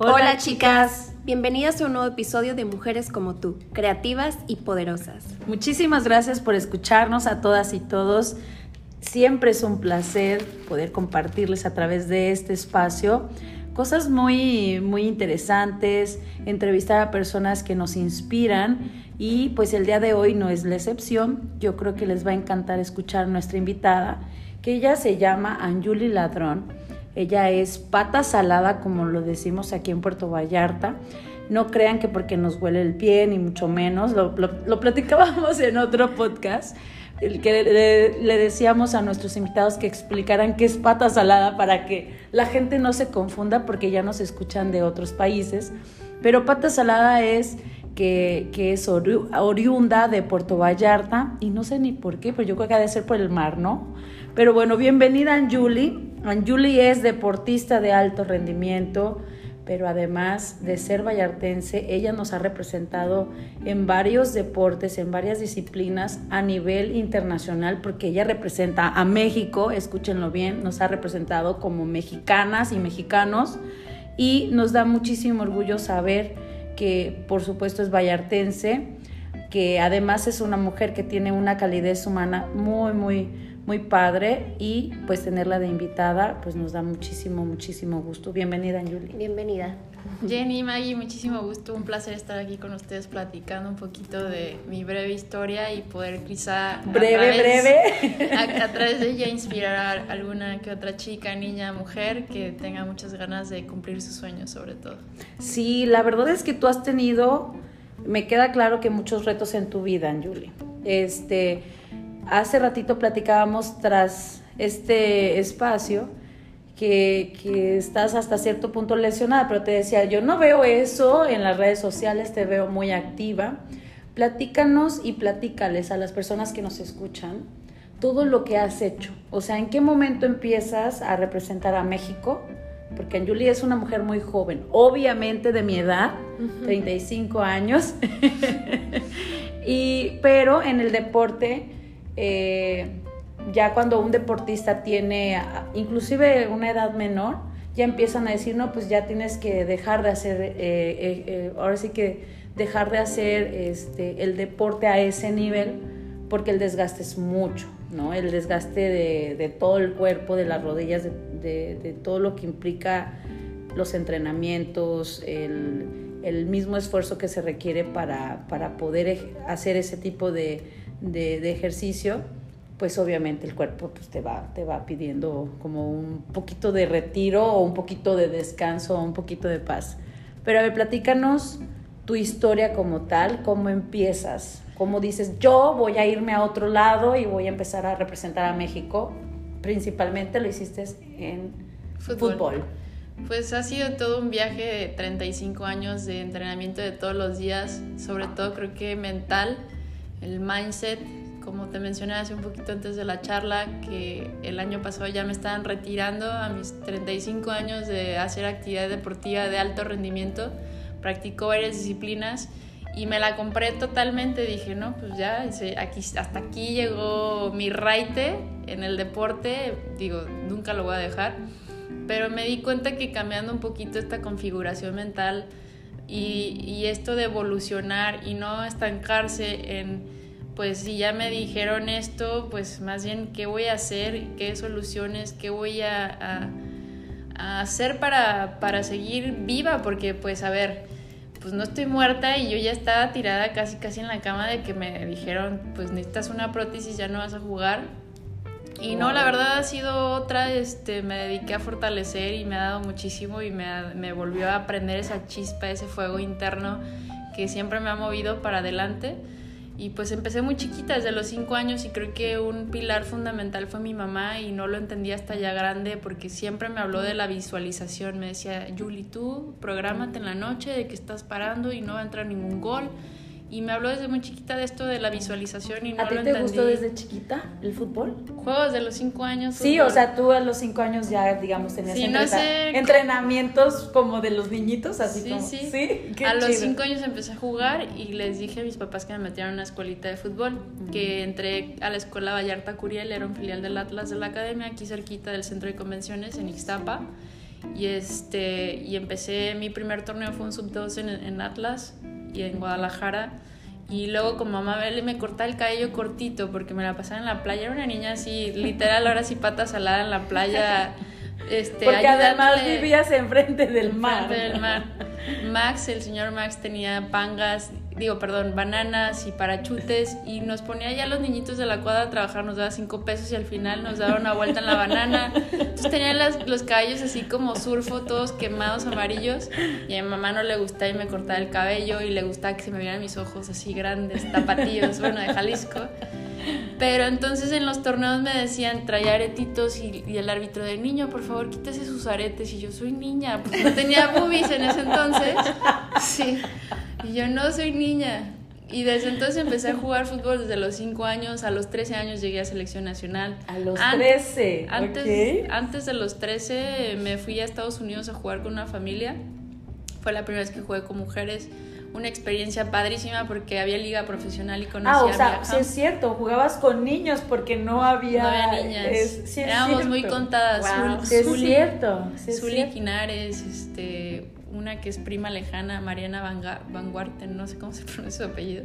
Hola, chicas, bienvenidas a un nuevo episodio de Mujeres como tú, creativas y poderosas. Muchísimas gracias por escucharnos a todas y todos. Siempre es un placer poder compartirles a través de este espacio cosas muy muy interesantes, entrevistar a personas que nos inspiran y pues el día de hoy no es la excepción. Yo creo que les va a encantar escuchar a nuestra invitada, que ella se llama Anjuli Ladrón ella es pata salada, como lo decimos aquí en Puerto Vallarta. No crean que porque nos huele el pie, ni mucho menos. Lo, lo, platicábamos en otro podcast, el que le, decíamos a nuestros invitados que explicaran qué es pata salada para que la gente no se confunda porque ya nos escuchan de otros países. Pero pata salada es que, que, es oriunda de Puerto Vallarta y no sé ni por qué, pero yo creo que ha de ser por el mar, ¿no? Pero bueno, bienvenida Anjuli. Anjuli es deportista de alto rendimiento, pero además de ser vallartense, ella nos ha representado en varios deportes, en varias disciplinas a nivel internacional, porque ella representa a México, escúchenlo bien, nos ha representado como mexicanas y mexicanos y nos da muchísimo orgullo saber que por supuesto es vallartense, que además es una mujer que tiene una calidez humana muy, muy muy padre y pues tenerla de invitada pues nos da muchísimo, muchísimo gusto. Bienvenida, Julie. Bienvenida. Jenny, Maggie, muchísimo gusto, un placer estar aquí con ustedes platicando un poquito de mi breve historia y poder quizá... Breve, breve. A, través de ella inspirar a alguna que otra chica, niña, mujer que tenga muchas ganas de cumplir sus sueños sobre todo. Sí, la verdad es que tú has tenido, me queda claro que muchos retos en tu vida, Julie. Este hace ratito platicábamos tras este espacio que, estás hasta cierto punto lesionada, pero te decía, yo no veo eso en las redes sociales, te veo muy activa. Platícanos y platícales a las personas que nos escuchan todo lo que has hecho. O sea, ¿en qué momento empiezas a representar a México? Porque Anjuli es una mujer muy joven, obviamente de mi edad, 35 años, y, pero en el deporte eh, ya cuando un deportista tiene inclusive una edad menor, ya empiezan a decir, no, pues ya tienes que dejar de hacer, eh, eh, ahora sí que dejar de hacer este, el deporte a ese nivel, porque el desgaste es mucho, ¿no? El desgaste de, todo el cuerpo, de las rodillas, de, todo lo que implica los entrenamientos, el, mismo esfuerzo que se requiere para, para poder hacer ese tipo de, de, ejercicio, pues obviamente el cuerpo pues, te, va, te va pidiendo como un poquito de retiro o un poquito de descanso o un poquito de paz. Pero a ver, platícanos tu historia como tal, cómo empiezas, cómo dices, yo voy a irme a otro lado y voy a empezar a representar a México. Principalmente lo hiciste en fútbol. Pues ha sido todo un viaje de 35 años de entrenamiento de todos los días, sobre todo creo que mental el mindset, como te mencioné hace un poquito antes de la charla, que el año pasado ya me estaban retirando a mis 35 años de hacer actividad deportiva de alto rendimiento, practicó varias disciplinas y me la compré totalmente, dije, no, pues ya, aquí, hasta aquí llegó mi raite en el deporte, digo, nunca lo voy a dejar, pero me di cuenta que cambiando un poquito esta configuración mental, y, esto de evolucionar y no estancarse en, pues si ya me dijeron esto, pues más bien qué voy a hacer, qué soluciones, qué voy a, hacer para, para, seguir viva, porque pues a ver, pues no estoy muerta y yo ya estaba tirada casi casi en la cama de que me dijeron, pues necesitas una prótesis, ya no vas a jugar y no, la verdad ha sido otra, este, me dediqué a fortalecer y me ha dado muchísimo y me, me volvió a aprender esa chispa, ese fuego interno que siempre me ha movido para adelante. Y pues empecé muy chiquita, desde los cinco años, y creo que un pilar fundamental fue mi mamá, y no lo entendí hasta ya grande, porque siempre me habló de la visualización. Me decía, Julie, tú prográmate en la noche de que estás parando y no va a entrar ningún gol y me habló desde muy chiquita de esto de la visualización y no ¿A ti te gustó desde chiquita el fútbol? Juegos de los cinco años. Sí, o sea, tú a los cinco años ya, digamos, tenías entrenamientos como de los niñitos, así sí, como... Sí, sí. a los cinco años empecé a jugar y les dije a mis papás que me metieran a una escuelita de fútbol, que entré a la escuela Vallarta Curiel, era un filial del Atlas de la Academia, aquí cerquita del centro de convenciones en Ixtapa Y, este, y empecé, mi primer torneo fue un sub-2 en, en Atlas y en Guadalajara. Y luego con mamá Belle me cortaba el cabello cortito porque me la pasaba en la playa. Era una niña así, literal, ahora sí pata salada en la playa. Este, porque además vivías enfrente del mar. enfrente del mar. Max, el señor Max tenía pangas, digo, perdón, bananas y parachutes y nos ponía ya los niñitos de la cuadra a trabajar, nos daba cinco pesos y al final nos daba una vuelta en la banana. Entonces tenían las- los cabellos así como surfo, todos quemados, amarillos y a mi mamá no le gustaba y me cortaba el cabello y le gustaba que se me vieran mis ojos así grandes, tapatíos, bueno, de Jalisco. Pero entonces en los torneos me decían, traía aretitos y, y el árbitro de niño, por favor, quítese sus aretes. Y yo soy niña, pues no tenía boobies en ese entonces. Sí. Y yo no soy niña. Y desde entonces empecé a jugar fútbol desde los 5 años, a los 13 años llegué a selección nacional. A los An- 13. Antes, ok. antes de los 13 me fui a Estados Unidos a jugar con una familia. Fue la primera vez que jugué con mujeres. Una experiencia padrísima porque había liga profesional y conocí Ah, o a sea, sí es cierto, jugabas con niños porque no había... No había niñas. es- sí es Éramos muy cierto. contadas. Wow, Zul- sí es Zuli- cierto. sí es Zuli cierto. Quinares, este, una que es prima lejana, Mariana Van, Ga- Van Guarten, no sé cómo se pronuncia su apellido.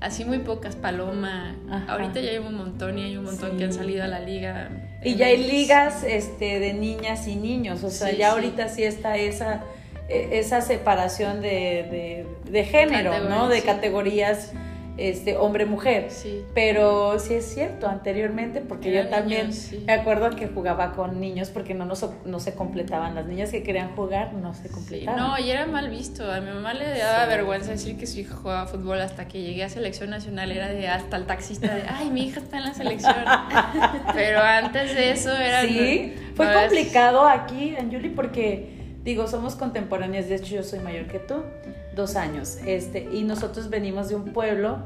Así muy pocas, Paloma. Ajá. Ahorita ya hay un montón y hay un montón Sí. que han salido a la liga. Y ya hay ligas este, de niñas y niños, o sea, Sí, ya sí. ahorita sí está esa, esa separación de, de, de género, ¿no? De sí. categorías este, hombre-mujer. Sí. Pero sí es cierto, anteriormente, porque yo también niños, sí. me acuerdo que jugaba con niños porque no, nos, no se completaban. Las niñas que querían jugar no se Sí, completaban. no, y era mal visto. A mi mamá le daba vergüenza decir que su hija jugaba fútbol hasta que llegué a selección nacional. Era de hasta el taxista de, ay, mi hija está en la selección. Pero antes de eso era. Sí, fue no, complicado aquí, Anjuli, porque digo, somos contemporáneas, de hecho yo soy mayor que tú, dos años, este, y nosotros venimos de un pueblo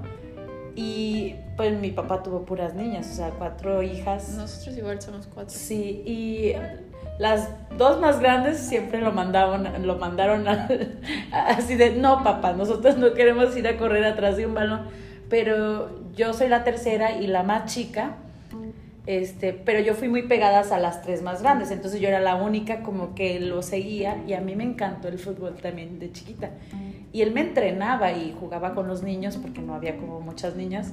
y pues mi papá tuvo puras niñas, o sea, cuatro hijas. Nosotros igual somos cuatro. Sí, y las dos más grandes siempre lo mandaban, lo mandaron al- así de, no papá, nosotros no queremos ir a correr atrás de un balón, pero yo soy la tercera y la más chica, este, pero yo fui muy pegadas a las tres más grandes, entonces yo era la única como que lo seguía y a mí me encantó el fútbol también de chiquita. Y él me entrenaba y jugaba con los niños porque no había como muchas niñas.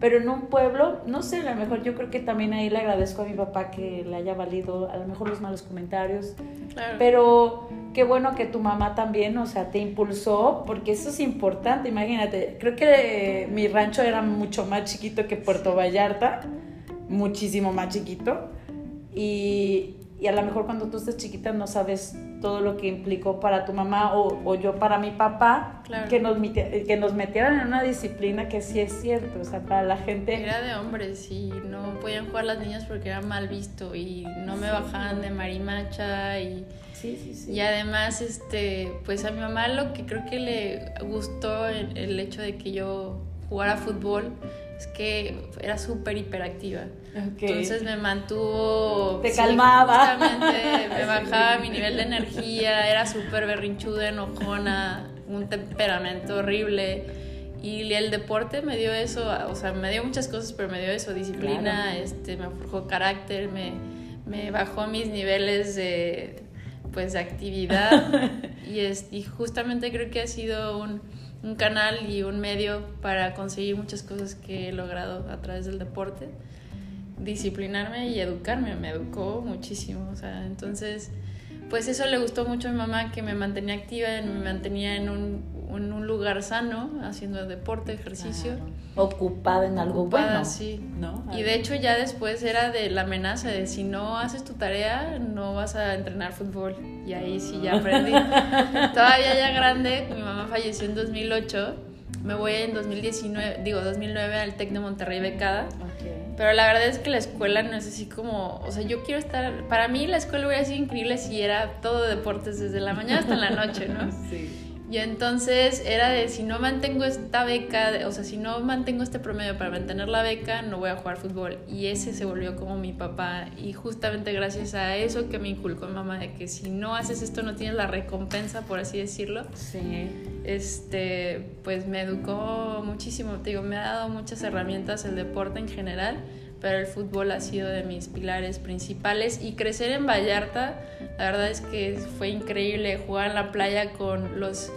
Pero en un pueblo, no sé, a lo mejor yo creo que también ahí le agradezco a mi papá que le haya valido a lo mejor los malos comentarios. Claro. Pero qué bueno que tu mamá también, o sea, te impulsó, porque eso es importante, imagínate. Creo que mi rancho era mucho más chiquito que Puerto Vallarta, muchísimo más chiquito. Y, y a lo mejor cuando tú estás chiquita no sabes todo lo que implicó para tu mamá o, o yo para mi papá, Claro. que, nos, meti- que nos metieran en una disciplina que sí es cierto, o sea, para la gente... Era de hombres y no podían jugar las niñas porque era mal visto y no me bajaban de marimacha y, Sí, sí, sí. y además este pues a mi mamá lo que creo que le gustó el, el hecho de que yo jugara fútbol es que era súper hiperactiva. Entonces me mantuvo... Te calmaba. Justamente, me bajaba mi nivel de energía, era súper berrinchuda, enojona, un temperamento horrible. Y el deporte me dio eso, o sea, me dio muchas cosas, pero me dio eso, disciplina, Claro. este, me forjó carácter, me, me bajó mis niveles de, pues, de actividad. y, es, y justamente creo que ha sido un, un canal y un medio para conseguir muchas cosas que he logrado a través del deporte. Disciplinarme y educarme, me educó muchísimo, o sea, entonces, pues eso le gustó mucho a mi mamá, que me mantenía activa, me mantenía en un, en un lugar sano, haciendo deporte, ejercicio. Claro. Ocupada en algo Ocupada, bueno. sí. ¿no? Y de hecho ya después era de la amenaza de si no haces tu tarea, no vas a entrenar fútbol. Y ahí sí ya aprendí. Todavía ya grande, mi mamá falleció en 2008, me voy en 2019, digo 2009 al TEC de Monterrey becada. Ok. Pero la verdad es que la escuela no es así como, o sea, yo quiero estar, para mí la escuela hubiera sido increíble si era todo deportes desde la mañana hasta la noche, ¿no? Sí. Y entonces era de si no mantengo esta beca, o sea, si no mantengo este promedio para mantener la beca, no voy a jugar fútbol. Y ese se volvió como mi papá. Y justamente gracias a eso que me inculcó mi mamá, de que si no haces esto no tienes la recompensa, por así decirlo, Sí. este, pues me educó muchísimo. Te digo, me ha dado muchas herramientas el deporte en general pero el fútbol ha sido de mis pilares principales. Y crecer en Vallarta, la verdad es que fue increíble. Jugar en la playa con los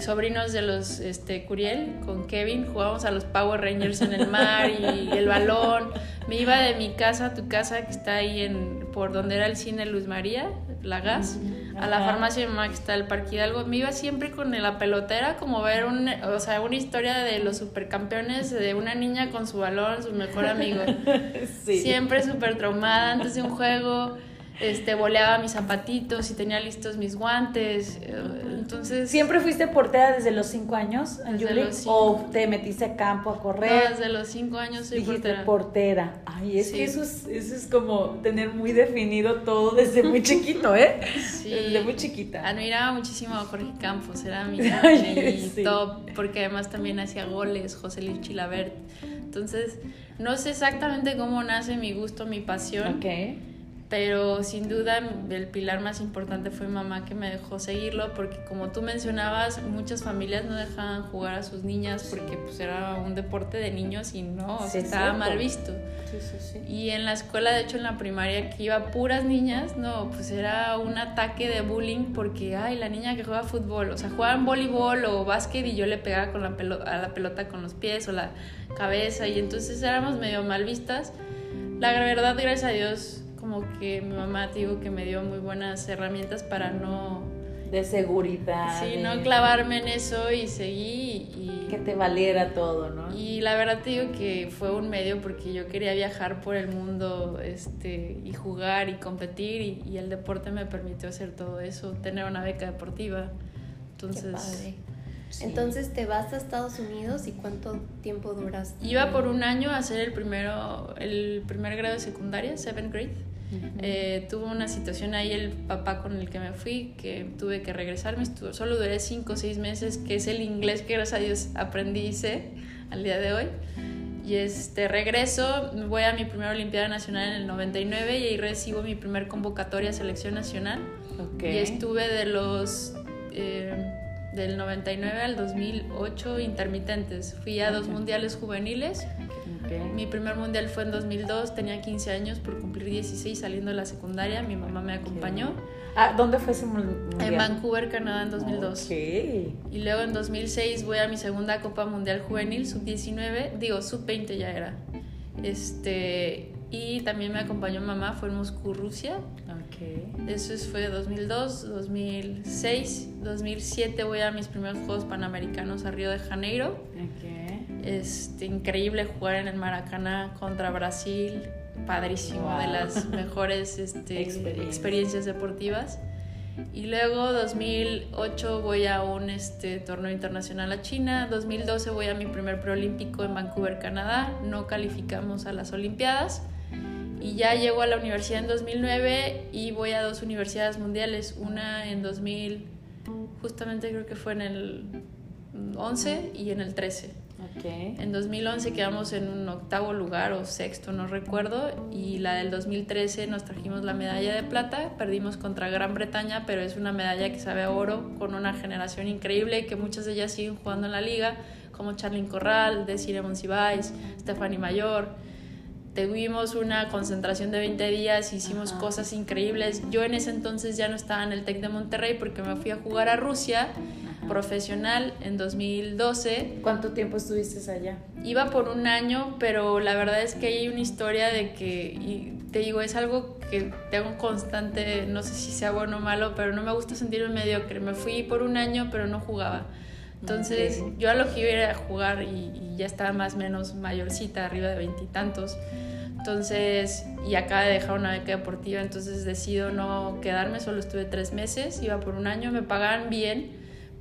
sobrinos de los este, Curiel, con Kevin, jugábamos a los Power Rangers en el mar y el balón. Me iba de mi casa a tu casa, que está ahí en, por donde era el cine Luz María, la gas, a la farmacia que está el Parque Hidalgo. Me iba siempre con la pelotera, como ver un, o sea, una historia de los supercampeones, de una niña con su balón, su mejor amigo. Siempre súper traumada antes de un juego este, boleaba mis zapatitos y tenía listos mis guantes. Eh, entonces. ¿Siempre fuiste portera desde los cinco años, ¿O te metiste a campo a correr? desde los cinco años soy Dijiste portera. Ay, es que eso es, eso es como tener muy definido todo desde muy chiquito, ¿eh? Sí. Desde muy chiquita. Admiraba muchísimo a Jorge Campos, era mi, top, porque además también hacía goles, José Luis Chilabert. Entonces, no sé exactamente cómo nace mi gusto, mi pasión. Ok pero sin duda el pilar más importante fue mamá que me dejó seguirlo porque como tú mencionabas muchas familias no dejaban jugar a sus niñas porque pues era un deporte de niños y no estaba mal visto. Sí, sí, y en la escuela de hecho en la primaria que iba puras niñas no pues era un ataque de bullying porque ay la niña que juega fútbol o sea jugaban voleibol o básquet y yo le pegaba con la pelota, a la pelota con los pies o la cabeza y entonces éramos medio mal vistas. La verdad gracias a Dios como que mi mamá, digo, que me dio muy buenas herramientas para no... De seguridad. Sí, no clavarme en eso y seguí y... Que te valiera todo, ¿no? Y la verdad te digo que fue un medio porque yo quería viajar por el mundo este, y jugar y competir y, el deporte me permitió hacer todo eso, tener una beca deportiva. Entonces... Entonces te vas a Estados Unidos y cuánto tiempo duras? Iba por un año a hacer el primero, el primer grado de secundaria, seventh grade. Eh, tuve una situación ahí el papá con el que me fui que tuve que regresarme estuvo, solo duré cinco o seis meses que es el inglés que gracias a Dios aprendí y sé al día de hoy. Y este regreso voy a mi primera olimpiada nacional en el 99 y ahí recibo mi primer convocatoria a selección nacional. Y estuve de los eh, del 99 al 2008 intermitentes. Fui a dos mundiales juveniles mi primer mundial fue en 2002, tenía 15 años por cumplir 16 saliendo de la secundaria, mi mamá me acompañó. Ah, ¿dónde fue ese mundial? En Vancouver, Canadá, en 2002. Y luego en 2006 voy a mi segunda Copa Mundial Juvenil, sub-19, digo, sub-20 ya era. Este, y también me acompañó mamá, fue en Moscú, Rusia. Okay. Eso fue 2002, 2006, 2007 voy a mis primeros Juegos Panamericanos a Río de Janeiro. Okay. Este, increíble jugar en el Maracaná contra Brasil, padrísimo, de las mejores este, experiencias deportivas. Y luego 2008 voy a un este, torneo internacional a China, 2012 voy a mi primer preolímpico en Vancouver, Canadá, no calificamos a las Olimpiadas y ya llego a la universidad en 2009 y voy a dos universidades mundiales, una en 2000, justamente creo que fue en el 11 y en el 13. En 2011 quedamos en un octavo lugar o sexto, no recuerdo, y la del 2013 nos trajimos la medalla de plata, perdimos contra Gran Bretaña, pero es una medalla que sabe a oro, con una generación increíble que muchas de ellas siguen jugando en la liga, como Charlyn Corral, Desiree Monsiváis, Stephanie Mayor. Tuvimos una concentración de 20 días, hicimos cosas increíbles. Yo en ese entonces ya no estaba en el TEC de Monterrey porque me fui a jugar a Rusia profesional en 2012. ¿Cuánto tiempo estuviste allá? Iba por un año, pero la verdad es que hay una historia de que, y te digo, es algo que tengo constante, no sé si sea bueno o malo, pero no me gusta sentirme mediocre. Me fui por un año, pero no jugaba. Entonces yo a lo que iba a jugar y, ya estaba más o menos mayorcita, arriba de veintitantos. Entonces, y acaba de dejar una beca deportiva, entonces decido no quedarme, solo estuve tres meses, iba por un año, me pagaban bien,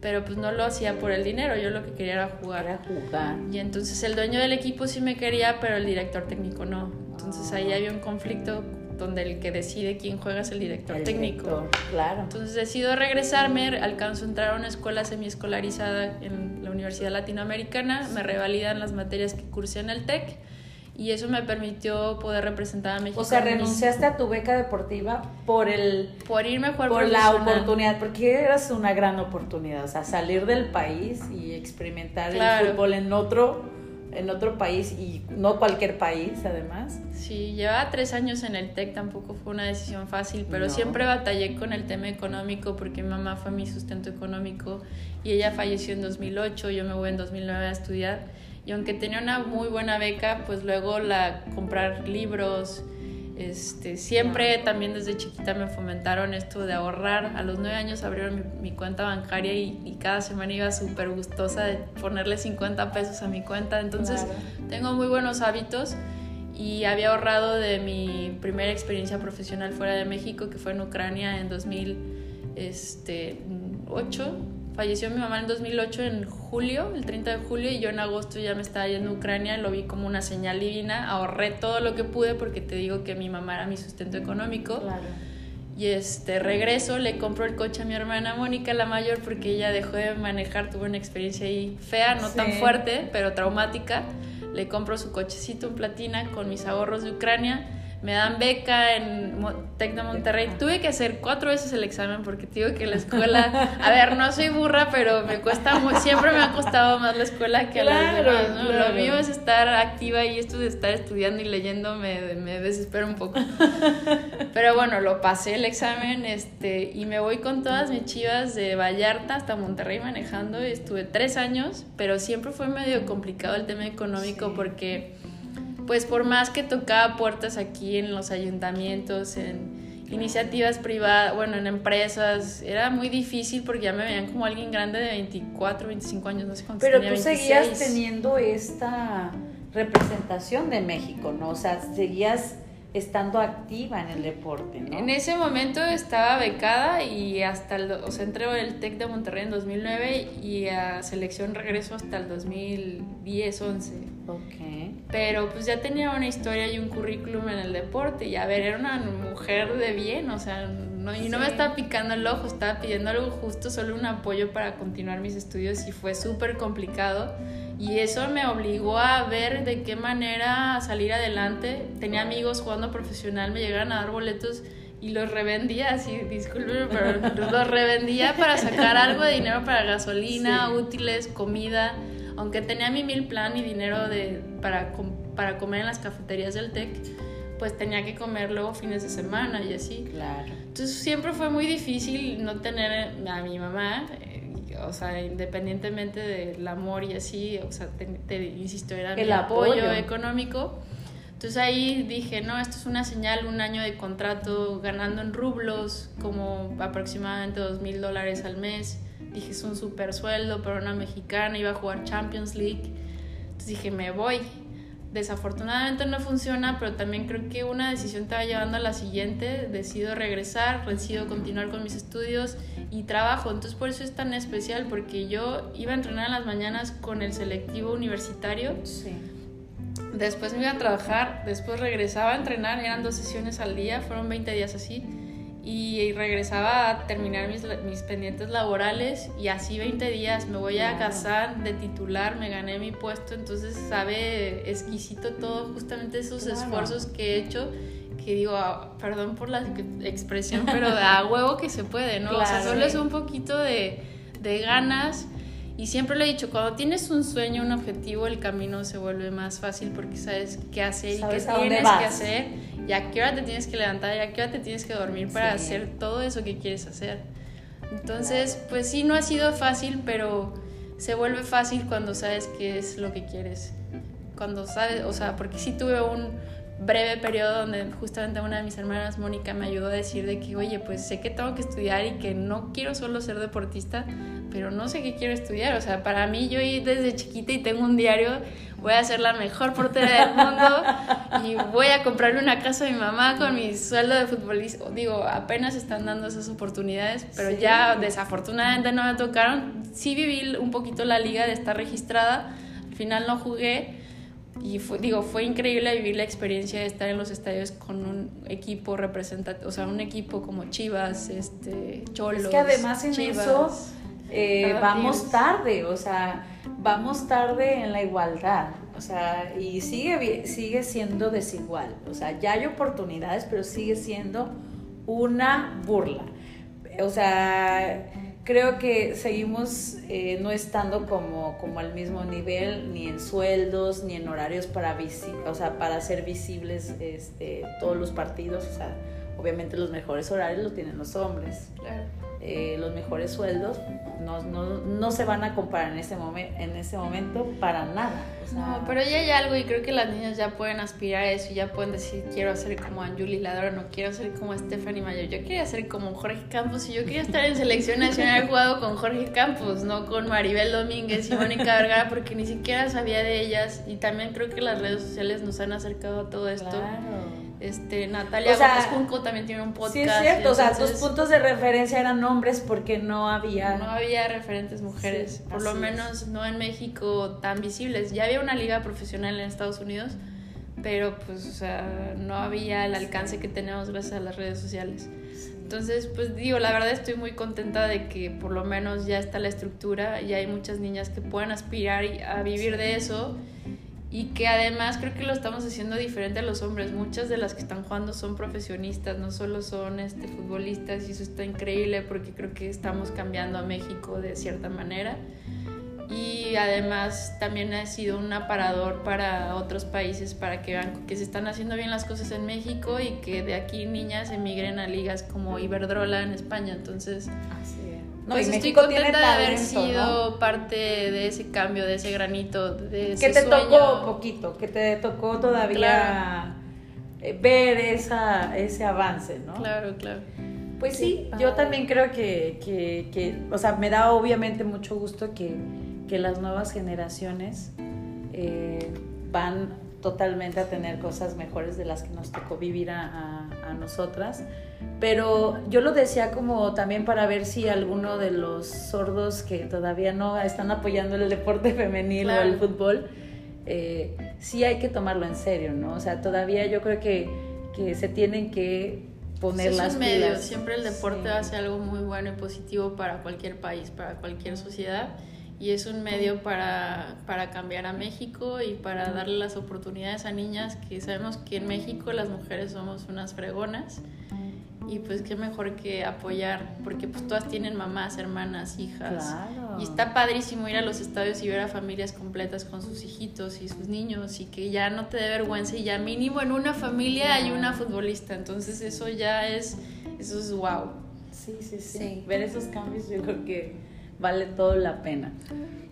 pero pues no lo hacía por el dinero, yo lo que quería era jugar. Era jugar. Y entonces el dueño del equipo sí me quería, pero el director técnico no. Entonces ahí había un conflicto donde el que decide quién juega es el director técnico. claro. Entonces decido regresarme, alcanzo a entrar a una escuela semiescolarizada en la Universidad Latinoamericana, me revalidan las materias que cursé en el TEC y eso me permitió poder representar a México. O sea, renunciaste a tu beca deportiva por el por irme a jugar por la oportunidad, porque eras una gran oportunidad, o sea, salir del país y experimentar el fútbol en otro en otro país y no cualquier país además. Sí, llevaba tres años en el TEC, tampoco fue una decisión fácil, pero siempre batallé con el tema económico porque mi mamá fue mi sustento económico y ella falleció en 2008, yo me voy en 2009 a estudiar y aunque tenía una muy buena beca, pues luego la comprar libros, este, siempre también desde chiquita me fomentaron esto de ahorrar. A los nueve años abrieron mi, cuenta bancaria y, cada semana iba súper gustosa de ponerle 50 pesos a mi cuenta. Entonces tengo muy buenos hábitos y había ahorrado de mi primera experiencia profesional fuera de México, que fue en Ucrania en 2008 falleció mi mamá en 2008 en julio, el 30 de julio, y yo en agosto ya me estaba yendo a Ucrania, lo vi como una señal divina, ahorré todo lo que pude porque te digo que mi mamá era mi sustento económico. Claro. Y este regreso, le compro el coche a mi hermana Mónica, la mayor, porque ella dejó de manejar, tuvo una experiencia ahí fea, no tan fuerte, pero traumática. Le compro su cochecito, un platina, con mis ahorros de Ucrania me dan beca en Tec de Monterrey. Tuve que hacer cuatro veces el examen porque digo que la escuela, a ver, no soy burra, pero me cuesta siempre me ha costado más la escuela que a las demás, ¿no? Lo mío es estar activa y esto de estar estudiando y leyendo me, me desespera un poco. Pero bueno, lo pasé el examen este, y me voy con todas mis chivas de Vallarta hasta Monterrey manejando y estuve tres años, pero siempre fue medio complicado el tema económico porque pues por más que tocaba puertas aquí en los ayuntamientos, en iniciativas privadas, bueno, en empresas, era muy difícil porque ya me veían como alguien grande de 24, 25 años, no sé cuántos Pero tú seguías teniendo esta representación de México, ¿no? O sea, seguías estando activa en el deporte, ¿no? En ese momento estaba becada y hasta el, o sea, entré en el TEC de Monterrey en 2009 y a selección regreso hasta el 2010, 11. Ok. Pero pues ya tenía una historia y un currículum en el deporte y a ver, era una mujer de bien, o sea, no, y no me estaba picando el ojo, estaba pidiendo algo justo, solo un apoyo para continuar mis estudios y fue súper complicado y eso me obligó a ver de qué manera salir adelante. Tenía amigos jugando profesional, me llegaron a dar boletos y los revendía, así, disculpen, pero los revendía para sacar algo de dinero para gasolina, útiles, comida. Aunque tenía mi mil plan y dinero de, para, para comer en las cafeterías del TEC, pues tenía que comer luego fines de semana y así. Claro. Entonces siempre fue muy difícil no tener a mi mamá o sea, independientemente del amor y así, o sea, te, insisto, era el mi apoyo. económico. Entonces ahí dije, no, esto es una señal, un año de contrato ganando en rublos, como aproximadamente dos mil dólares al mes. Dije, es un super sueldo para una mexicana, iba a jugar Champions League. Entonces dije, me voy. Desafortunadamente no funciona, pero también creo que una decisión te va llevando a la siguiente. Decido regresar, decido continuar con mis estudios y trabajo. Entonces por eso es tan especial, porque yo iba a entrenar en las mañanas con el selectivo universitario. Sí. Después me iba a trabajar, después regresaba a entrenar, eran dos sesiones al día, fueron 20 días así. Y regresaba a terminar mis, mis pendientes laborales y así 20 días me voy a casar de titular, me gané mi puesto, entonces sabe exquisito todo, justamente esos esfuerzos que he hecho que digo, ah, perdón por la expresión, pero a huevo que se puede, ¿no? o sea, solo es un poquito de, de ganas. Y siempre lo he dicho, cuando tienes un sueño, un objetivo, el camino se vuelve más fácil porque sabes qué hacer y qué tienes que hacer y a qué hora te tienes que levantar y a qué hora te tienes que dormir para hacer todo eso que quieres hacer. Entonces, pues sí, no ha sido fácil, pero se vuelve fácil cuando sabes qué es lo que quieres. Cuando sabes, o sea, porque sí tuve un, breve periodo donde justamente una de mis hermanas, Mónica, me ayudó a decir de que, oye, pues sé que tengo que estudiar y que no quiero solo ser deportista, pero no sé qué quiero estudiar. O sea, para mí yo desde chiquita y tengo un diario, voy a ser la mejor portera del mundo y voy a comprarle una casa a mi mamá con mi sueldo de futbolista. Digo, apenas están dando esas oportunidades, pero ya desafortunadamente no me tocaron. Sí viví un poquito la liga de estar registrada, al final no jugué y fue, digo, fue increíble vivir la experiencia de estar en los estadios con un equipo representativo, o sea, un equipo como Chivas, este, Cholos. Es que además en eso eh, vamos tarde, o sea, vamos tarde en la igualdad, o sea, y sigue, sigue siendo desigual, o sea, ya hay oportunidades, pero sigue siendo una burla. O sea, creo que seguimos eh, no estando como, como al mismo nivel, ni en sueldos, ni en horarios para, o sea, para hacer visibles este, todos los partidos. O sea, obviamente los mejores horarios los tienen los hombres. Claro. Eh, los mejores sueldos no, no, no, se van a comparar en ese, en ese momento para nada. no, pero ya hay algo y creo que las niñas ya pueden aspirar a eso y ya pueden decir quiero ser como Anjuli Ladrón no quiero ser como Stephanie Mayor, yo quería ser como Jorge Campos y yo quería estar en selección nacional jugado con Jorge Campos, no con Maribel Domínguez y Mónica Vergara porque ni siquiera sabía de ellas y también creo que las redes sociales nos han acercado a todo esto. Claro este, Natalia o sea, Junco también tiene un podcast. Sí, es cierto. o sea, tus puntos de referencia eran hombres porque no había. No había referentes mujeres. por lo menos no en México tan visibles. Ya había una liga profesional en Estados Unidos, pero pues, o sea, no había el alcance que tenemos gracias a las redes sociales. Entonces, pues digo, la verdad estoy muy contenta de que por lo menos ya está la estructura y hay muchas niñas que puedan aspirar a vivir de eso y que además creo que lo estamos haciendo diferente a los hombres. Muchas de las que están jugando son profesionistas, no solo son este, futbolistas y eso está increíble porque creo que estamos cambiando a México de cierta manera. Y además también ha sido un aparador para otros países para que vean que se están haciendo bien las cosas en México y que de aquí niñas emigren a ligas como Iberdrola en España. Entonces, pues estoy contenta de haber sido parte de ese cambio, de ese granito, de ese Que te tocó poquito, que te tocó todavía eh, ver esa, ese avance, ¿no? Claro, claro. Pues sí, yo también creo que, que, que, o sea, me da obviamente mucho gusto que, que las nuevas generaciones eh, van totalmente a tener cosas mejores de las que nos tocó vivir a, a, a nosotras pero yo lo decía como también para ver si alguno de los sordos que todavía no están apoyando el deporte femenil o el fútbol, eh, sí hay que tomarlo en serio, ¿no? O sea, todavía yo creo que, que se tienen que poner las es medios. Siempre el deporte hace algo muy bueno y positivo para cualquier país, para cualquier sociedad. Y es un medio para, para cambiar a México y para darle las oportunidades a niñas que sabemos que en México las mujeres somos unas fregonas y pues qué mejor que apoyar, porque pues todas tienen mamás, hermanas, hijas. Y está padrísimo ir a los estadios y ver a familias completas con sus hijitos y sus niños y que ya no te dé vergüenza y ya mínimo en una familia hay una futbolista. Entonces eso ya es, eso es wow. Sí, sí, sí. sí. Ver esos cambios yo creo que vale todo la pena.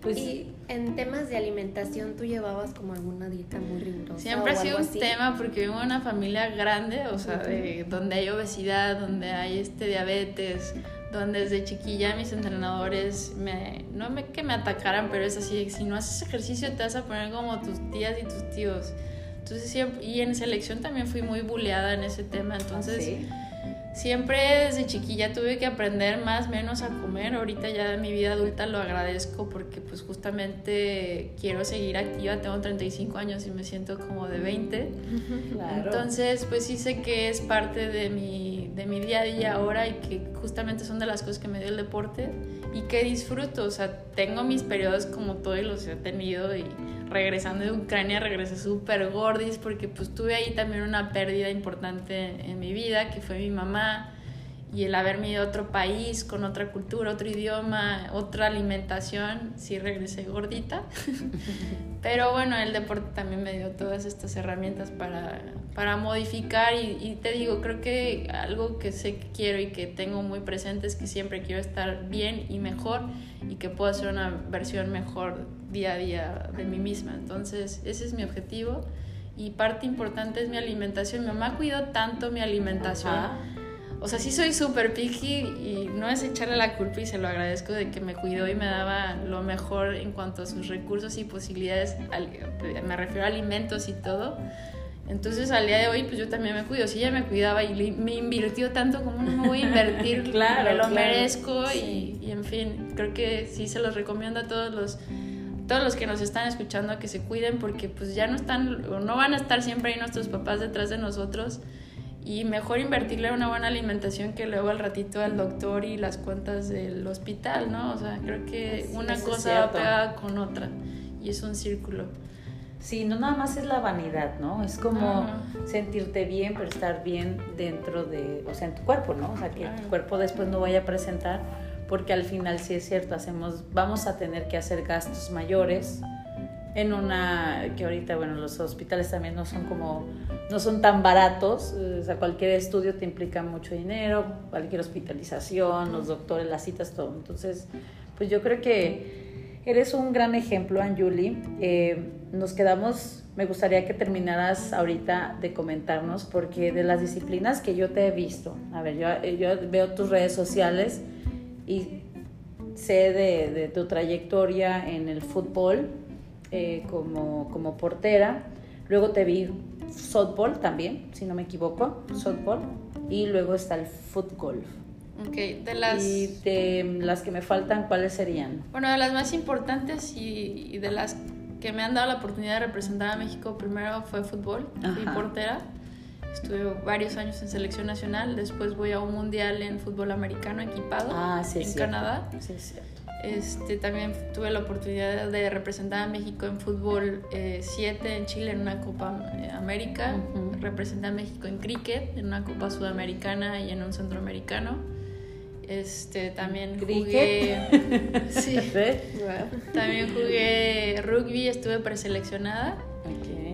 Pues, y en temas de alimentación, ¿tú llevabas como alguna dieta muy rigurosa? Siempre ha sido un tema porque vivo en una familia grande, o sea, de, donde hay obesidad, donde hay este diabetes, donde desde chiquilla mis entrenadores, me, no me, que me atacaran, pero es así, si no haces ejercicio te vas a poner como tus tías y tus tíos. Entonces y en selección también fui muy buleada en ese tema, entonces... ¿Ah, Siempre desde chiquilla tuve que aprender más o menos a comer. Ahorita ya en mi vida adulta lo agradezco porque pues justamente quiero seguir activa. Tengo 35 años y me siento como de 20. Entonces pues sí sé que es parte de mi, de mi día a día ahora y que justamente son de las cosas que me dio el deporte y que disfruto. O sea, tengo mis periodos como todos los he tenido y regresando de Ucrania regresé súper gordis porque pues tuve ahí también una pérdida importante en mi vida que fue mi mamá y el haberme ido a otro país con otra cultura, otro idioma, otra alimentación, sí regresé gordita. Pero bueno, el deporte también me dio todas estas herramientas para, para modificar y, y, te digo, creo que algo que sé que quiero y que tengo muy presente es que siempre quiero estar bien y mejor y que pueda ser una versión mejor día a día de mí misma. Entonces, ese es mi objetivo y parte importante es mi alimentación. Mi mamá cuidó tanto mi alimentación. O sea, sí soy súper picky y no es echarle la culpa y se lo agradezco de que me cuidó y me daba lo mejor en cuanto a sus recursos y posibilidades, me refiero a alimentos y todo. Entonces al día de hoy pues yo también me cuido. Si ella me cuidaba y me invirtió tanto, como no me voy a invertir? claro, me lo merezco y, y, en fin, creo que sí se los recomiendo a todos los todos los que nos están escuchando que se cuiden porque pues ya no están o no van a estar siempre ahí nuestros papás detrás de nosotros y mejor invertirle una buena alimentación que luego al ratito al doctor y las cuentas del hospital, ¿no? O sea, creo que una cosa pega con otra y es un círculo. Sí, no nada más es la vanidad, ¿no? Es como sentirte bien, pero estar bien dentro de, o sea, en tu cuerpo, ¿no? O sea, que tu cuerpo después no vaya a presentar porque al final sí es cierto, hacemos, vamos a tener que hacer gastos mayores en una que ahorita bueno los hospitales también no son como no son tan baratos o sea cualquier estudio te implica mucho dinero cualquier hospitalización los doctores las citas todo. Entonces pues yo creo que eres un gran ejemplo Anjuli. Eh, nos quedamos me gustaría que terminaras ahorita de comentarnos porque de las disciplinas que yo te he visto a ver yo, yo veo tus redes sociales y sé de, de tu trayectoria en el fútbol eh, como, como portera. Luego te vi softball también, si no me equivoco, softball. Y luego está el fútbol. Ok, de las... Y de las que me faltan, ¿cuáles serían? Bueno, de las más importantes y, de las que me han dado la oportunidad de representar a México, primero fue fútbol, fui portera. Estuve varios años en selección nacional, después voy a un mundial en fútbol americano equipado ah, en Canadá. Sí. Este, también tuve la oportunidad de representar a México en fútbol 7 eh, en Chile en una Copa eh, América. Representé a México en cricket en una Copa Sudamericana y en un Centroamericano. Este, también jugué. sí. También jugué rugby, estuve preseleccionada.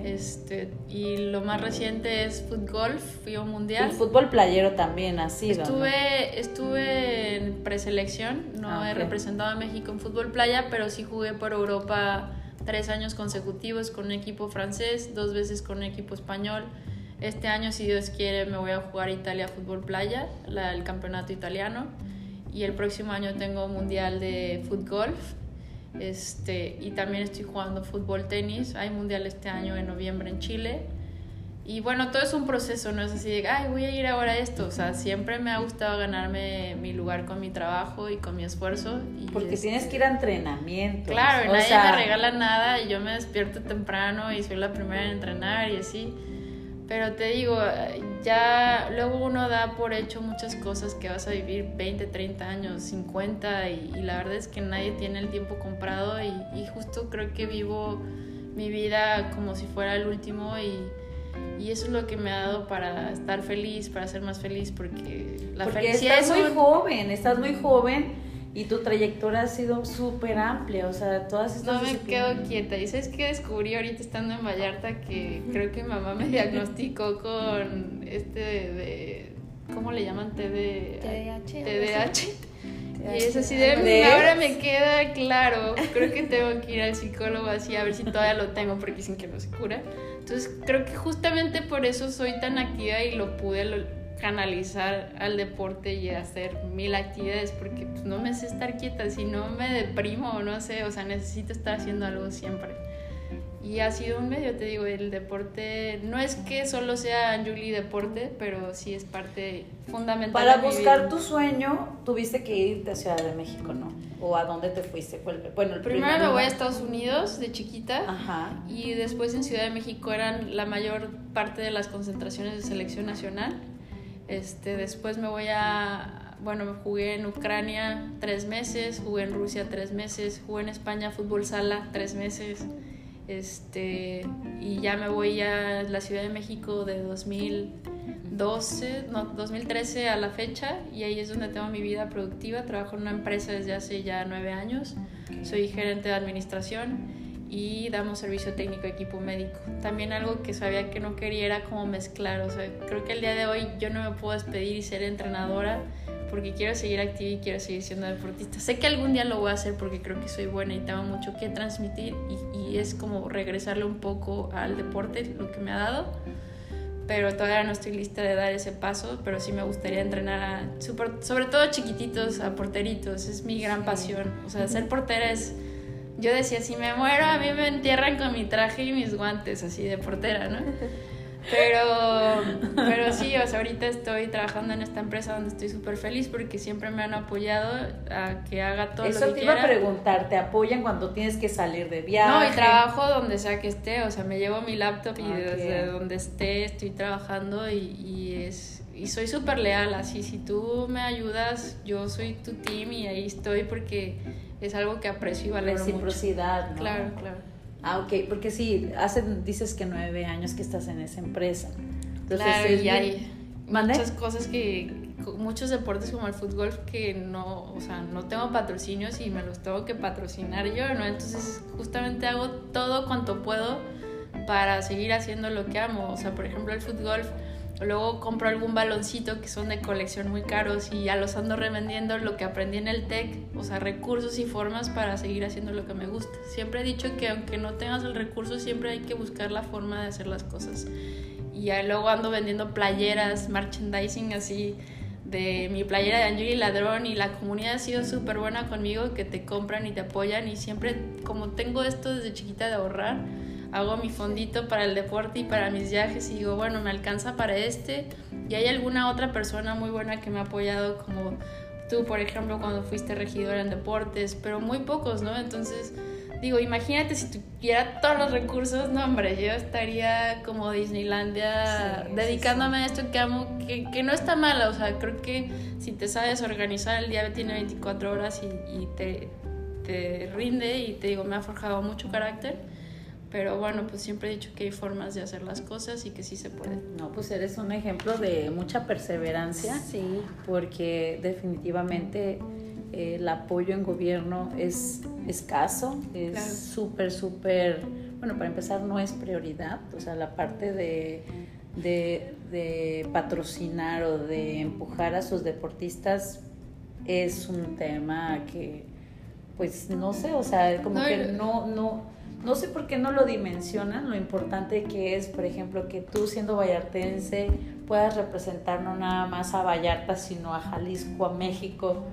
Este, y lo más reciente es fútbol, fui a un mundial. El fútbol playero también ha sido. Estuve, estuve en preselección, no ah, he representado a México en fútbol playa, pero sí jugué por Europa tres años consecutivos con un equipo francés, dos veces con un equipo español. Este año, si Dios quiere, me voy a jugar Italia Fútbol Playa, la, el campeonato italiano. Y el próximo año tengo mundial de fútbol este, y también estoy jugando fútbol tenis. Hay mundial este año en noviembre en Chile. Y bueno, todo es un proceso, no es así de, ay, voy a ir ahora a esto. O sea, siempre me ha gustado ganarme mi lugar con mi trabajo y con mi esfuerzo. Y Porque tienes que ir a entrenamiento. Claro, nadie me regala nada y yo me despierto temprano y soy la primera en entrenar y así. Pero te digo, ya luego uno da por hecho muchas cosas que vas a vivir 20, 30 años, 50 y, la verdad es que nadie tiene el tiempo comprado y, y, justo creo que vivo mi vida como si fuera el último y, y, eso es lo que me ha dado para estar feliz, para ser más feliz porque la felicidad estás muy joven, estás muy joven y tu trayectoria ha sido súper amplia, o sea, todas estas... No me quedo quieta. ¿Y sabes qué descubrí ahorita estando en Vallarta? Que creo que mamá me diagnosticó con este de... ¿Cómo le llaman? TDAH. TDAH. Y es así de, ahora me queda claro, creo que tengo que ir al psicólogo así a ver si todavía lo tengo porque dicen que no se cura. Entonces creo que justamente por eso soy tan activa y lo pude canalizar al deporte y hacer mil actividades porque pues, no me sé estar quieta, si no me deprimo no sé, o sea, necesito estar haciendo algo siempre. Y ha sido un medio, te digo, el deporte, no es que solo sea Julie deporte, pero sí es parte fundamental. Para buscar tu sueño, tuviste que irte a Ciudad de México, ¿no? ¿O a dónde te fuiste? Bueno, el Primero me voy a Estados Unidos de chiquita. Ajá. Y después en Ciudad de México eran la mayor parte de las concentraciones de selección nacional. Este, después me voy a, bueno, jugué en Ucrania tres meses, jugué en Rusia tres meses, jugué en España fútbol sala tres meses, este, y ya me voy a la Ciudad de México de 2012, no, 2013 a la fecha, y ahí es donde tengo mi vida productiva, trabajo en una empresa desde hace ya nueve años, soy gerente de administración y damos servicio técnico equipo médico. También algo que sabía que no quería era como mezclar, o sea, creo que el día de hoy yo no me puedo despedir y ser entrenadora porque quiero seguir activa y quiero seguir siendo deportista. Sé que algún día lo voy a hacer porque creo que soy buena y tengo mucho que transmitir y, y es como regresarle un poco al deporte, lo que me ha dado. Pero todavía no estoy lista de dar ese paso, pero sí me gustaría entrenar a, sobre todo chiquititos, a porteritos. Es mi gran pasión. O sea, ser portera es yo decía, si me muero, a mí me entierran con mi traje y mis guantes, así de portera, ¿no? Pero, pero sí, o sea, ahorita estoy trabajando en esta empresa donde estoy súper feliz porque siempre me han apoyado a que haga todo Eso lo que te iba a preguntar, ¿te apoyan cuando tienes que salir de viaje? No, y trabajo donde sea que esté, o sea, me llevo mi laptop y desde donde esté estoy trabajando y, y es y soy súper leal, así si tú me ayudas, yo soy tu team y ahí estoy porque es algo que aprecio y valoro Reciprocidad, ¿no? Claro, claro. Ah, ok, porque sí, hace, dices que nueve años que estás en esa empresa. Entonces, claro, y hay muchas cosas que, muchos deportes como el fútbol que no, o sea, no tengo patrocinios y me los tengo que patrocinar yo, ¿no? Entonces justamente hago todo cuanto puedo para seguir haciendo lo que amo. O sea, por ejemplo, el fútbol, luego compro algún baloncito que son de colección muy caros y ya los ando revendiendo lo que aprendí en el TEC, o sea, recursos y formas para seguir haciendo lo que me gusta. Siempre he dicho que aunque no tengas el recurso, siempre hay que buscar la forma de hacer las cosas. Y ya luego ando vendiendo playeras, merchandising así de mi playera de Angeli Ladrón y la comunidad ha sido súper buena conmigo, que te compran y te apoyan y siempre como tengo esto desde chiquita de ahorrar, hago mi fondito para el deporte y para mis viajes y digo, bueno, me alcanza para este y hay alguna otra persona muy buena que me ha apoyado como tú, por ejemplo, cuando fuiste regidora en deportes, pero muy pocos, ¿no? Entonces digo, imagínate si tuviera todos los recursos, no hombre, yo estaría como Disneylandia dedicándome a esto que amo, que, que, no está mal, o sea, creo que si te sabes organizar, el día tiene 24 horas y, y te, te, rinde y te digo, me ha forjado mucho carácter. Pero bueno, pues siempre he dicho que hay formas de hacer las cosas y que sí se puede. No, pues eres un ejemplo de mucha perseverancia. Sí. Porque definitivamente el apoyo en gobierno es escaso, es súper, súper, bueno, para empezar no es prioridad, o sea, la parte de, de, patrocinar o de empujar a sus deportistas es un tema que, pues, no sé, o sea, como que no, no, no sé por qué no lo dimensionan, lo importante que es, por ejemplo, que tú siendo vallartense puedas representar no nada más a Vallarta, sino a Jalisco, a México,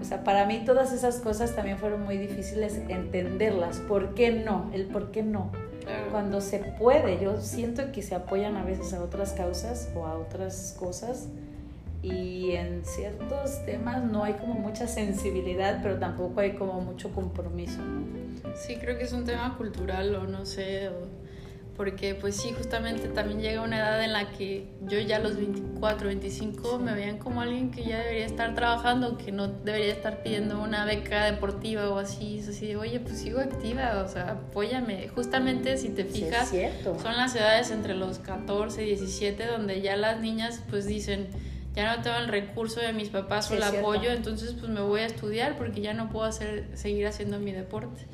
o sea, para mí todas esas cosas también fueron muy difíciles entenderlas. ¿Por qué no? El por qué no. Cuando se puede, yo siento que se apoyan a veces a otras causas o a otras cosas y en ciertos temas no hay como mucha sensibilidad, pero tampoco hay como mucho compromiso. Sí, creo que es un tema cultural o no sé, porque pues sí, justamente también llega una edad en la que yo ya a los 24, 25 me veían como alguien que ya debería estar trabajando, que no debería estar pidiendo una beca deportiva o así, es así de, oye, pues sigo activa, o sea, apóyame. Justamente si te fijas, son las edades entre los 14 y 17 donde ya las niñas pues dicen, ya no tengo el recurso de mis papás o el apoyo, entonces pues me voy a estudiar porque ya no puedo hacer, seguir haciendo mi deporte.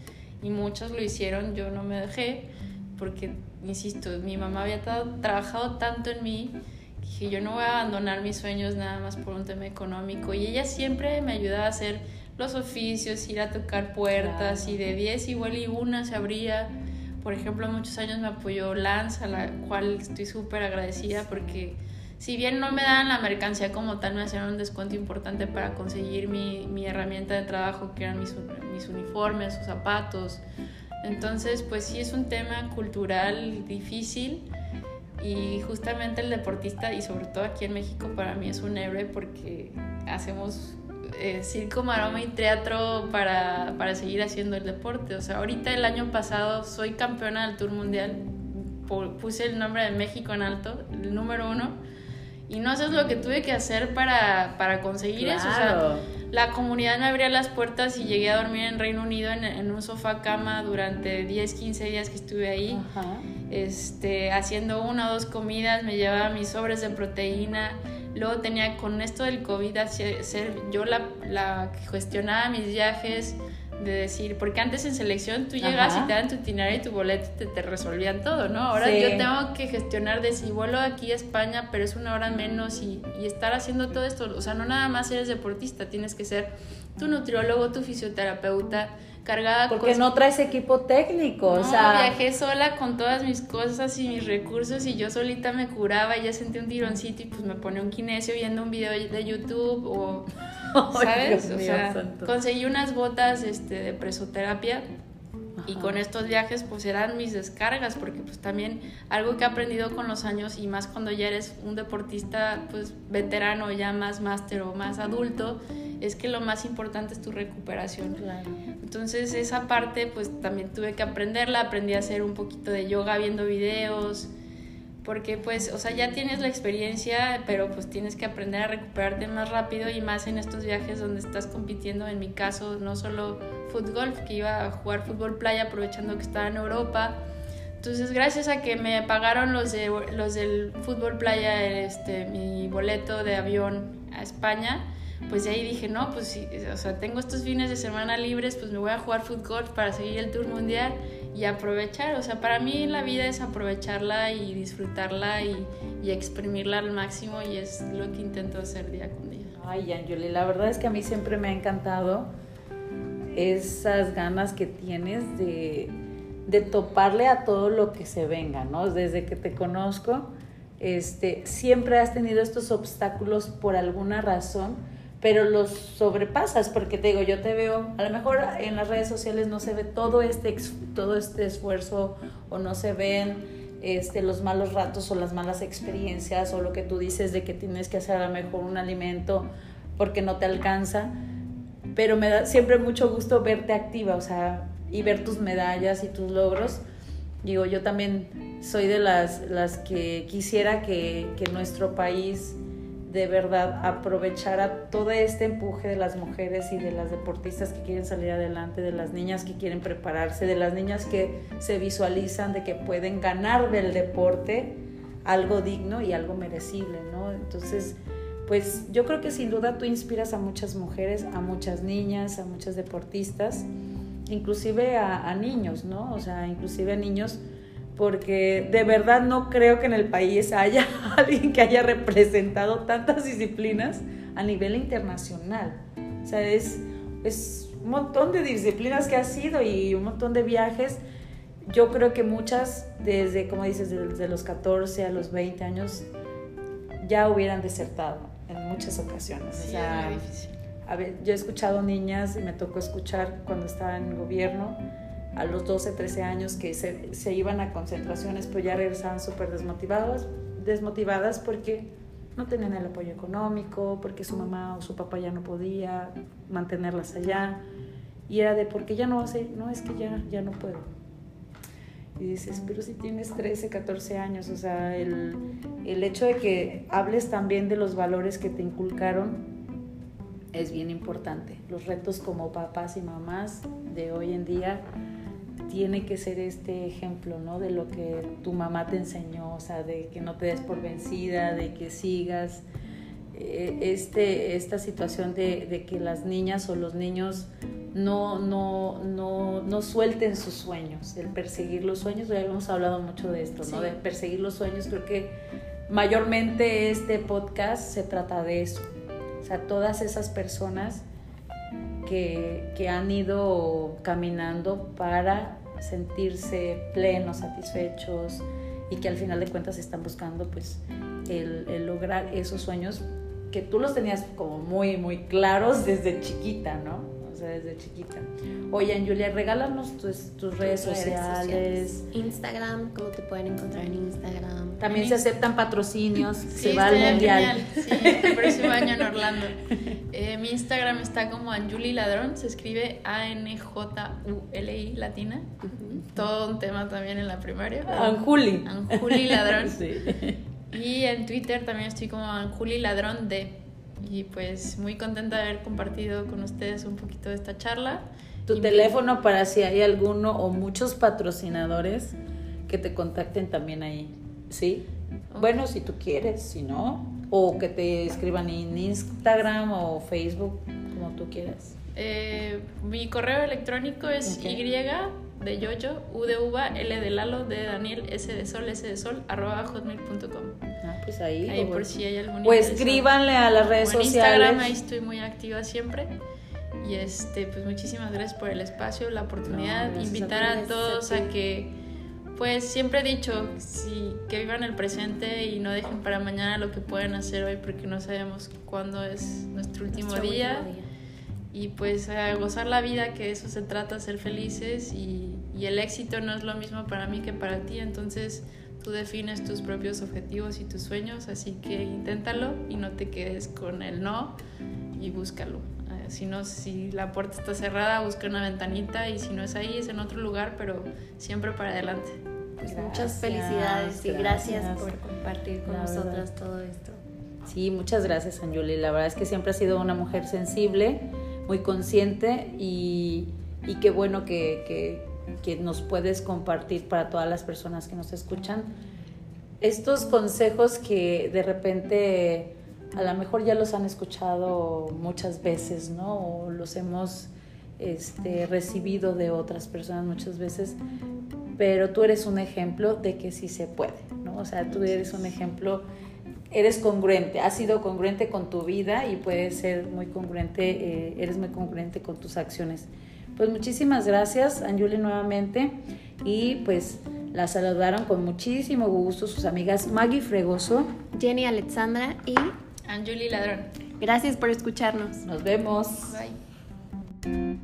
Y muchas lo hicieron, yo no me dejé porque, insisto, mi mamá había trabajado tanto en mí que yo no voy a abandonar mis sueños nada más por un tema económico. Y ella siempre me ayudaba a hacer los oficios, ir a tocar puertas y de 10 igual y una se abría. Por ejemplo, muchos años me apoyó Lance, a la cual estoy súper agradecida porque si bien no me daban la mercancía como tal, me hacían un descuento importante para conseguir mi, mi herramienta de trabajo, que eran mis, mis uniformes, sus zapatos, entonces, pues sí es un tema cultural difícil y justamente el deportista y sobre todo aquí en México para mí es un héroe porque hacemos eh, circo, maroma y teatro para, para, seguir haciendo el deporte. O sea, ahorita el año pasado soy campeona del Tour Mundial, puse el nombre de México en alto, el número uno, y no sé lo que tuve que hacer para, para conseguir eso. O sea, la comunidad me abría las puertas y llegué a dormir en Reino Unido en, un sofá cama durante 10, 15 días que estuve ahí, este, haciendo una o dos comidas, me llevaba mis sobres de proteína. Luego tenía con esto del COVID ser yo la, la que gestionaba mis viajes, de decir, porque antes en selección tú llegas y te dan tu itinerario y tu boleto y te, te resolvían todo, ¿no? Ahora yo tengo que gestionar de si vuelo aquí a España, pero es una hora menos y, y, estar haciendo todo esto, o sea, no nada más eres deportista, tienes que ser tu nutriólogo, tu fisioterapeuta, cargada porque no traes equipo técnico no, o sea viajé sola con todas mis cosas y mis recursos y yo solita me curaba y ya sentí un tironcito y pues me pone un kinesio viendo un video de YouTube o ¿Sabes? o sea, conseguí unas botas este, de presoterapia y con estos viajes pues eran mis descargas porque pues también algo que he aprendido con los años y más cuando ya eres un deportista pues veterano ya más máster o más adulto es que lo más importante es tu recuperación. Entonces esa parte pues también tuve que aprenderla, aprendí a hacer un poquito de yoga viendo videos, porque pues, o sea, ya tienes la experiencia, pero pues tienes que aprender a recuperarte más rápido y más en estos viajes donde estás compitiendo, en mi caso, no solo fútbol, que iba a jugar fútbol playa aprovechando que estaba en Europa. Entonces, gracias a que me pagaron los, de, los del fútbol playa este, mi boleto de avión a España, pues de ahí dije, no, pues sí, o sea, tengo estos fines de semana libres, pues me voy a jugar fútbol para seguir el Tour Mundial y aprovechar. O sea, para mí la vida es aprovecharla y disfrutarla y, y exprimirla al máximo y es lo que intento hacer día con día. Ay, Anjuli, la verdad es que a mí siempre me ha encantado esas ganas que tienes de, de toparle a todo lo que se venga, ¿no? Desde que te conozco, este, siempre has tenido estos obstáculos por alguna razón pero los sobrepasas, porque te digo, yo te veo, a lo mejor en las redes sociales no se ve todo este, todo este esfuerzo o no se ven este, los malos ratos o las malas experiencias o lo que tú dices de que tienes que hacer a lo mejor un alimento porque no te alcanza, pero me da siempre mucho gusto verte activa, o sea, y ver tus medallas y tus logros. Digo, yo también soy de las, las que quisiera que, que nuestro país de verdad aprovechar a todo este empuje de las mujeres y de las deportistas que quieren salir adelante, de las niñas que quieren prepararse, de las niñas que se visualizan de que pueden ganar del deporte algo digno y algo merecible, ¿no? Entonces, pues yo creo que sin duda tú inspiras a muchas mujeres, a muchas niñas, a muchas deportistas, inclusive a, a niños, ¿no? O sea, inclusive a niños porque de verdad no creo que en el país haya alguien que haya representado tantas disciplinas a nivel internacional. O sea, es, es un montón de disciplinas que ha sido y un montón de viajes. Yo creo que muchas, desde, como dices, desde los 14 a los 20 años, ya hubieran desertado en muchas ocasiones. Sí, o sea, es muy difícil. a ver, yo he escuchado niñas y me tocó escuchar cuando estaba en gobierno a los 12, 13 años que se, se iban a concentraciones, pero ya regresaban súper desmotivadas, desmotivadas porque no tenían el apoyo económico, porque su mamá o su papá ya no podía mantenerlas allá. Y era de, porque ya no hace, no, es que ya, ya no puedo. Y dices, pero si tienes 13, 14 años, o sea, el, el hecho de que hables también de los valores que te inculcaron es bien importante. Los retos como papás y mamás de hoy en día tiene que ser este ejemplo, ¿no? De lo que tu mamá te enseñó, o sea, de que no te des por vencida, de que sigas. Eh, Este, esta situación de, de que las niñas o los niños no, no, no, no suelten sus sueños, el perseguir los sueños, ya hemos hablado mucho de esto, ¿no? Sí. De perseguir los sueños, creo que mayormente este podcast se trata de eso. O sea, todas esas personas que, han ido caminando para sentirse plenos, satisfechos y que al final de cuentas están buscando pues el lograr esos sueños que tú los tenías como muy, muy claros desde chiquita, ¿no? Sea, desde chiquita. Oye, Julia, regálanos tus, tus redes, Redes sociales. Instagram, ¿cómo te pueden encontrar en Instagram? También En se Inst- aceptan patrocinios, Sí, se va al mundial. genial. Sí, el próximo año en Orlando. Eh, mi Instagram está como Anjuli Ladrón, se escribe A-N-J-U-L-I latina. Todo un tema también en la primaria. Anjuli. Anjuli Ladrón. Sí. Y en Twitter también estoy como Anjuli Ladrón D. Y pues muy contenta de haber compartido con ustedes un poquito de esta charla. Tu Y- teléfono para si hay alguno o muchos patrocinadores que te contacten también ahí, ¿sí? Ok. Bueno, si tú quieres, si no, o que te escriban en Instagram o Facebook, como tú quieras. Eh, mi correo electrónico es Ok. y de yoyo, u de uva, l de lalo, d de Daniel, s de sol, s de sol, arroba hotmail.com. Pues ahí. Ahí por si hay algún o escríbanle a las redes sociales. Instagram ahí estoy muy activa siempre. Y este, pues muchísimas gracias por el espacio, la oportunidad, No, gracias a invitar ti, a, todos a que, pues siempre he dicho, sí, que vivan el presente y no dejen para mañana lo que pueden hacer hoy porque no sabemos cuándo es nuestro último Nuestro día. último día. Y pues a gozar la vida, que de eso se trata, ser felices y, y el éxito no es lo mismo para mí que para ti, entonces tú defines tus propios objetivos y tus sueños, así que inténtalo y no te quedes con el no y búscalo. Eh, Si no, si la puerta está cerrada, busca una ventanita y si no es ahí, es en otro lugar, pero siempre para adelante. Pues Gracias, muchas felicidades y gracias, gracias. por compartir con nosotras todo esto. Sí, muchas gracias, Anjuli. La verdad es que siempre has sido una mujer sensible, muy consciente y, y qué bueno que, que- que nos puedes compartir para todas las personas que nos escuchan. Estos consejos que de repente a lo mejor ya los han escuchado muchas veces, ¿no? O los hemos este, recibido de otras personas muchas veces, pero tú eres un ejemplo de que sí se puede, ¿no? O sea, tú eres un ejemplo, eres congruente, has sido congruente con tu vida y puedes ser muy congruente, eh, eres muy congruente con tus acciones. Pues muchísimas gracias, Anjuli, nuevamente, y pues la saludaron con muchísimo gusto sus amigas Maggie Fregoso, Jenny Alexandra y Anjuli Ladrón. Gracias por escucharnos. Nos vemos. Bye.